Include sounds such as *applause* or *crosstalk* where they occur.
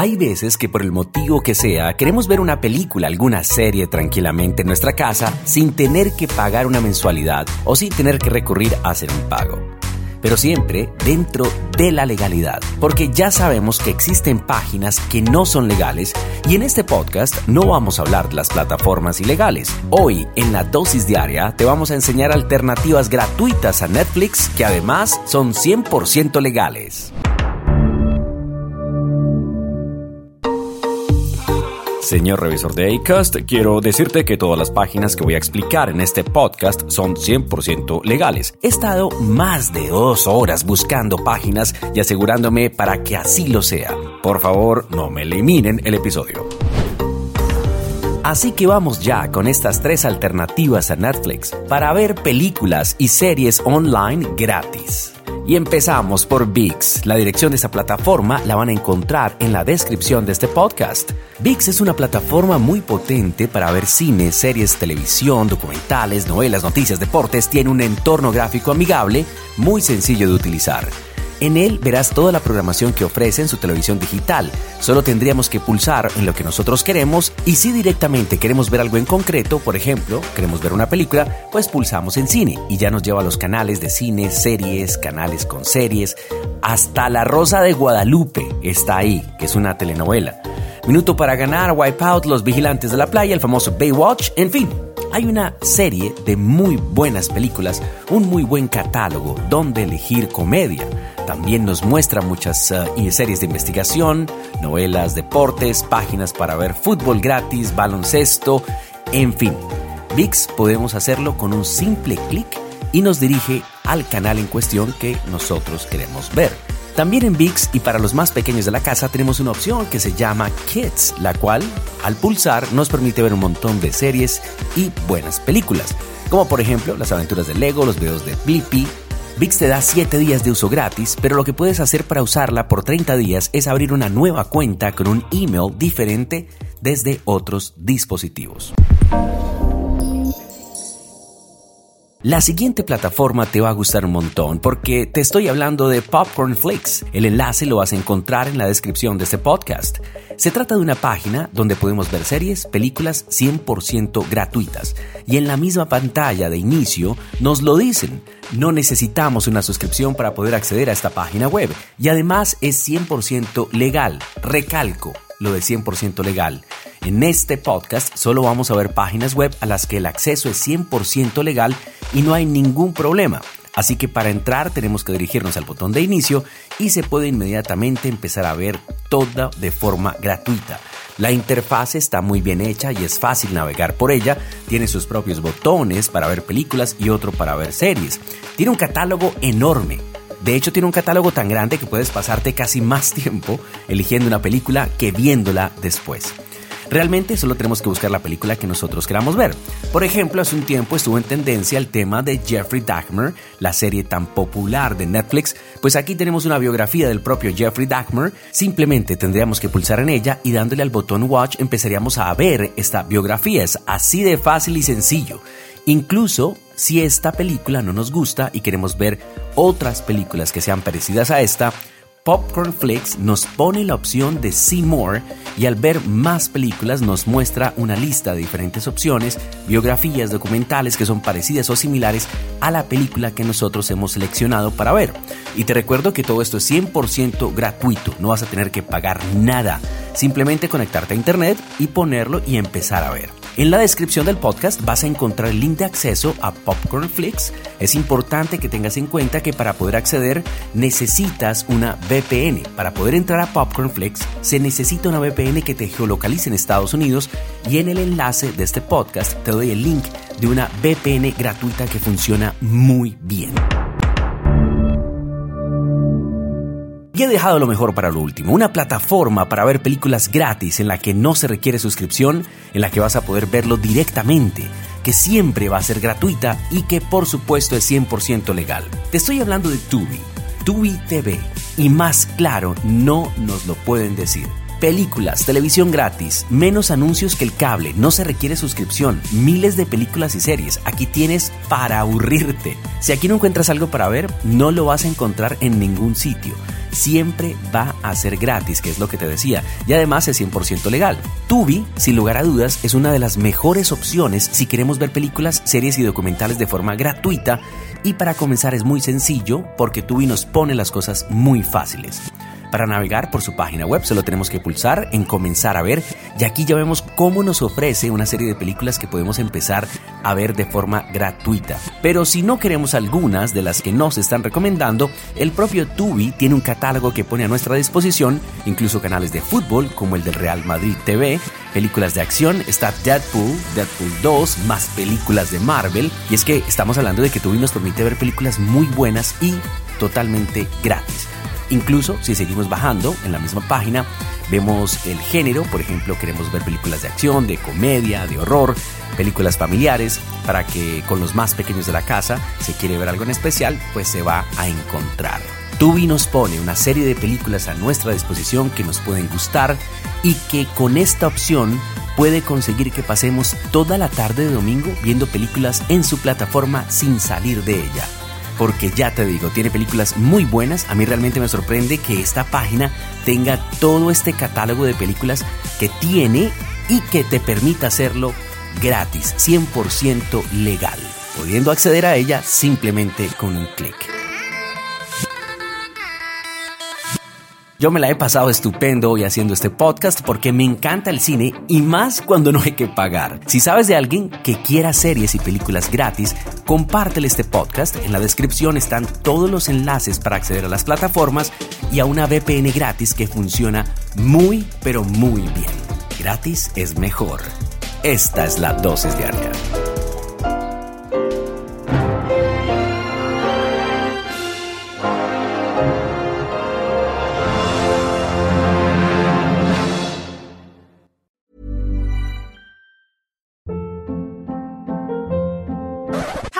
Hay veces que por el motivo que sea queremos ver una película, alguna serie tranquilamente en nuestra casa sin tener que pagar una mensualidad o sin tener que recurrir a hacer un pago. Pero siempre dentro de la legalidad, porque ya sabemos que existen páginas que no son legales y en este podcast no vamos a hablar de las plataformas ilegales. Hoy en la dosis diaria te vamos a enseñar alternativas gratuitas a Netflix que además son 100% legales. Señor revisor de Acast, quiero decirte que todas las páginas que voy a explicar en este podcast son 100% legales. He estado más de dos horas buscando páginas y asegurándome para que así lo sea. Por favor, no me eliminen el episodio. Así que vamos ya con estas tres alternativas a Netflix para ver películas y series online gratis. Y empezamos por VIX. La dirección de esta plataforma la van a encontrar en la descripción de este podcast. VIX es una plataforma muy potente para ver cine, series, televisión, documentales, novelas, noticias, deportes. Tiene un entorno gráfico amigable, muy sencillo de utilizar. En él verás toda la programación que ofrece en su televisión digital. Solo tendríamos que pulsar en lo que nosotros queremos y si directamente queremos ver algo en concreto, por ejemplo, queremos ver una película, pues pulsamos en cine y ya nos lleva a los canales de cine, series, canales con series, hasta La Rosa de Guadalupe está ahí, que es una telenovela. Minuto para ganar, Wipeout, Los Vigilantes de la Playa, el famoso Baywatch, en fin. Hay una serie de muy buenas películas, un muy buen catálogo donde elegir comedia. También nos muestra muchas uh, series de investigación, novelas, deportes, páginas para ver fútbol gratis, baloncesto, en fin. VIX podemos hacerlo con un simple clic y nos dirige al canal en cuestión que nosotros queremos ver. También en VIX y para los más pequeños de la casa tenemos una opción que se llama Kids, la cual al pulsar nos permite ver un montón de series y buenas películas, como por ejemplo las aventuras de Lego, los videos de Blippi. VIX te da 7 días de uso gratis, pero lo que puedes hacer para usarla por 30 días es abrir una nueva cuenta con un email diferente desde otros dispositivos. La siguiente plataforma te va a gustar un montón porque te estoy hablando de Popcorn Flix. El enlace lo vas a encontrar en la descripción de este podcast. Se trata de una página donde podemos ver series, películas 100% gratuitas. Y en la misma pantalla de inicio nos lo dicen. No necesitamos una suscripción para poder acceder a esta página web. Y además es 100% legal. Recalco lo de 100% legal. En este podcast solo vamos a ver páginas web a las que el acceso es 100% legal y no hay ningún problema. Así que para entrar tenemos que dirigirnos al botón de inicio y se puede inmediatamente empezar a ver toda de forma gratuita. La interfaz está muy bien hecha y es fácil navegar por ella. Tiene sus propios botones para ver películas y otro para ver series. Tiene un catálogo enorme. De hecho, tiene un catálogo tan grande que puedes pasarte casi más *laughs* tiempo eligiendo una película que viéndola después. Realmente solo tenemos que buscar la película que nosotros queramos ver. Por ejemplo, hace un tiempo estuvo en tendencia el tema de Jeffrey Dahmer, la serie tan popular de Netflix, pues aquí tenemos una biografía del propio Jeffrey Dahmer, simplemente tendríamos que pulsar en ella y dándole al botón Watch empezaríamos a ver esta biografía, es así de fácil y sencillo. Incluso si esta película no nos gusta y queremos ver otras películas que sean parecidas a esta, Popcorn Flix nos pone la opción de See More y al ver más películas nos muestra una lista de diferentes opciones, biografías, documentales que son parecidas o similares a la película que nosotros hemos seleccionado para ver. Y te recuerdo que todo esto es 100% gratuito, no vas a tener que pagar nada, simplemente conectarte a internet y ponerlo y empezar a ver. En la descripción del podcast vas a encontrar el link de acceso a Popcorn Flix. Es importante que tengas en cuenta que para poder acceder necesitas una VPN. Para poder entrar a Popcorn Flix se necesita una VPN que te geolocalice en Estados Unidos y en el enlace de este podcast te doy el link de una VPN gratuita que funciona muy bien. Y he dejado lo mejor para lo último, una plataforma para ver películas gratis en la que no se requiere suscripción, en la que vas a poder verlo directamente, que siempre va a ser gratuita y que por supuesto es 100% legal. Te estoy hablando de Tubi, Tubi TV, y más claro no nos lo pueden decir. Películas, televisión gratis, menos anuncios que el cable, no se requiere suscripción, miles de películas y series. Aquí tienes para aburrirte. Si aquí no encuentras algo para ver, no lo vas a encontrar en ningún sitio. Siempre va a ser gratis, que es lo que te decía, y además es 100% legal. Tubi, sin lugar a dudas, es una de las mejores opciones si queremos ver películas, series y documentales de forma gratuita. Y para comenzar es muy sencillo porque Tubi nos pone las cosas muy fáciles. Para navegar por su página web solo tenemos que pulsar en comenzar a ver y aquí ya vemos cómo nos ofrece una serie de películas que podemos empezar a ver de forma gratuita. Pero si no queremos algunas de las que nos están recomendando, el propio Tubi tiene un catálogo que pone a nuestra disposición, incluso canales de fútbol como el del Real Madrid TV, películas de acción, está Deadpool, Deadpool 2, más películas de Marvel y es que estamos hablando de que Tubi nos permite ver películas muy buenas y totalmente gratis. Incluso si seguimos bajando en la misma página, vemos el género, por ejemplo, queremos ver películas de acción, de comedia, de horror, películas familiares, para que con los más pequeños de la casa, si quiere ver algo en especial, pues se va a encontrar. Tubi nos pone una serie de películas a nuestra disposición que nos pueden gustar y que con esta opción puede conseguir que pasemos toda la tarde de domingo viendo películas en su plataforma sin salir de ella porque ya te digo, tiene películas muy buenas. A mí realmente me sorprende que esta página tenga todo este catálogo de películas que tiene y que te permita hacerlo gratis, 100% legal, pudiendo acceder a ella simplemente con un clic. Yo me la he pasado estupendo hoy haciendo este podcast porque me encanta el cine y más cuando no hay que pagar. Si sabes de alguien que quiera series y películas gratis, compártele este podcast. En la descripción están todos los enlaces para acceder a las plataformas y a una VPN gratis que funciona muy pero muy bien. Gratis es mejor. Esta es la dosis diaria.